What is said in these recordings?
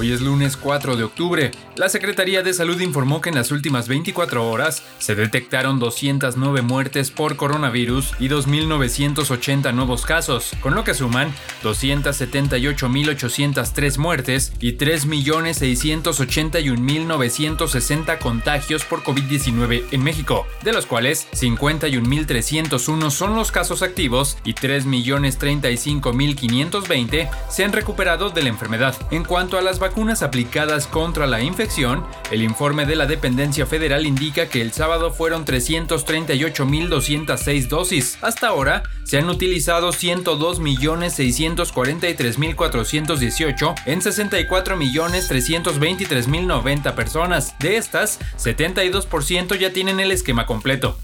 Hoy es lunes 4 de octubre. La Secretaría de Salud informó que en las últimas 24 horas se detectaron 209 muertes por coronavirus y 2.980 nuevos casos, con lo que suman 278.803 muertes y 3.681.960 contagios por COVID-19 en México, de los cuales 51.301 son los casos activos y 3.035.520 se han recuperado de la enfermedad. En cuanto a las aplicadas contra la infección, el informe de la dependencia federal indica que el sábado fueron 338.206 dosis. Hasta ahora se han utilizado 102.643.418 en 64.323.090 personas. De estas, 72% ya tienen el esquema completo.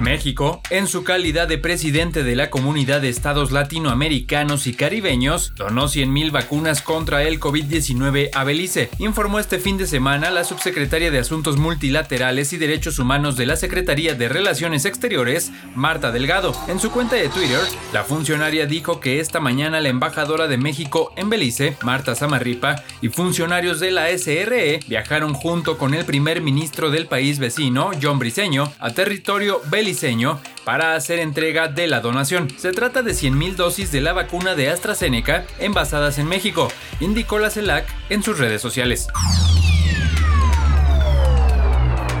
México, en su calidad de presidente de la Comunidad de Estados Latinoamericanos y Caribeños, donó 100.000 vacunas contra el COVID-19 a Belice, informó este fin de semana la subsecretaria de Asuntos Multilaterales y Derechos Humanos de la Secretaría de Relaciones Exteriores, Marta Delgado. En su cuenta de Twitter, la funcionaria dijo que esta mañana la embajadora de México en Belice, Marta Samarripa, y funcionarios de la SRE viajaron junto con el primer ministro del país vecino, John Briceño, a territorio belice para hacer entrega de la donación. Se trata de 100.000 dosis de la vacuna de AstraZeneca envasadas en México, indicó la CELAC en sus redes sociales.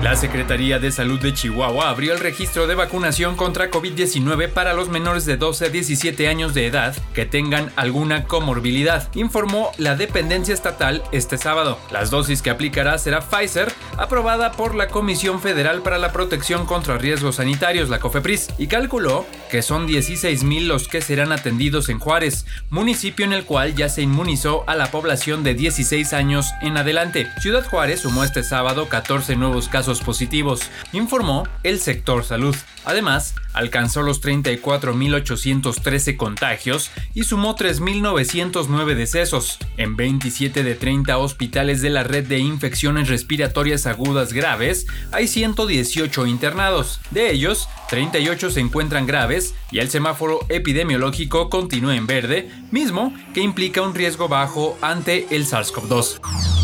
La Secretaría de Salud de Chihuahua abrió el registro de vacunación contra COVID-19 para los menores de 12 a 17 años de edad que tengan alguna comorbilidad, informó la dependencia estatal este sábado. Las dosis que aplicará será Pfizer, aprobada por la Comisión Federal para la Protección contra Riesgos Sanitarios, la COFEPRIS, y calculó que son 16.000 los que serán atendidos en Juárez, municipio en el cual ya se inmunizó a la población de 16 años en adelante. Ciudad Juárez sumó este sábado 14 nuevos casos positivos, informó el sector salud. Además, alcanzó los 34.813 contagios y sumó 3.909 decesos. En 27 de 30 hospitales de la red de infecciones respiratorias agudas graves hay 118 internados. De ellos, 38 se encuentran graves y el semáforo epidemiológico continúa en verde, mismo que implica un riesgo bajo ante el SARS-CoV-2.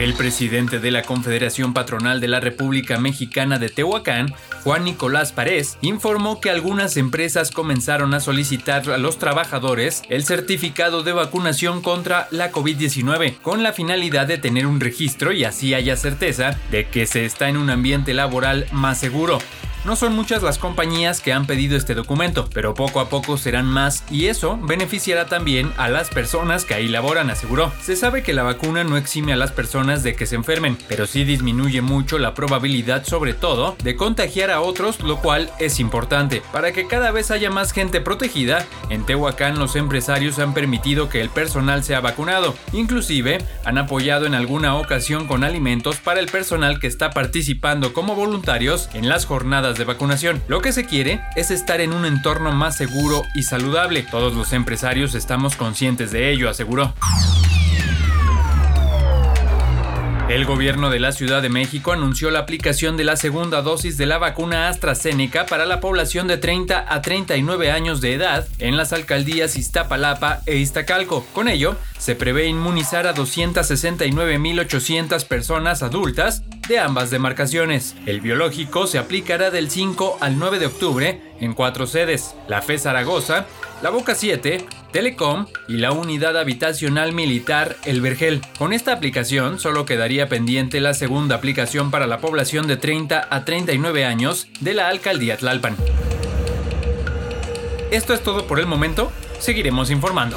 El presidente de la Confederación Patronal de la República Mexicana de Tehuacán, Juan Nicolás Párez, informó que algunas empresas comenzaron a solicitar a los trabajadores el certificado de vacunación contra la COVID-19 con la finalidad de tener un registro y así haya certeza de que se está en un ambiente laboral más seguro. No son muchas las compañías que han pedido este documento, pero poco a poco serán más y eso beneficiará también a las personas que ahí laboran, aseguró. Se sabe que la vacuna no exime a las personas de que se enfermen, pero sí disminuye mucho la probabilidad sobre todo de contagiar a otros, lo cual es importante. Para que cada vez haya más gente protegida, en Tehuacán los empresarios han permitido que el personal sea vacunado. Inclusive han apoyado en alguna ocasión con alimentos para el personal que está participando como voluntarios en las de vacunación. Lo que se quiere es estar en un entorno más seguro y saludable. Todos los empresarios estamos conscientes de ello, aseguró. El gobierno de la Ciudad de México anunció la aplicación de la segunda dosis de la vacuna AstraZeneca para la población de 30 a 39 años de edad en las alcaldías Iztapalapa e Iztacalco. Con ello, se prevé inmunizar a 269.800 personas adultas de ambas demarcaciones. El biológico se aplicará del 5 al 9 de octubre en cuatro sedes, la FE Zaragoza, la Boca 7, Telecom y la Unidad Habitacional Militar El Vergel. Con esta aplicación solo quedaría pendiente la segunda aplicación para la población de 30 a 39 años de la Alcaldía Tlalpan. Esto es todo por el momento, seguiremos informando.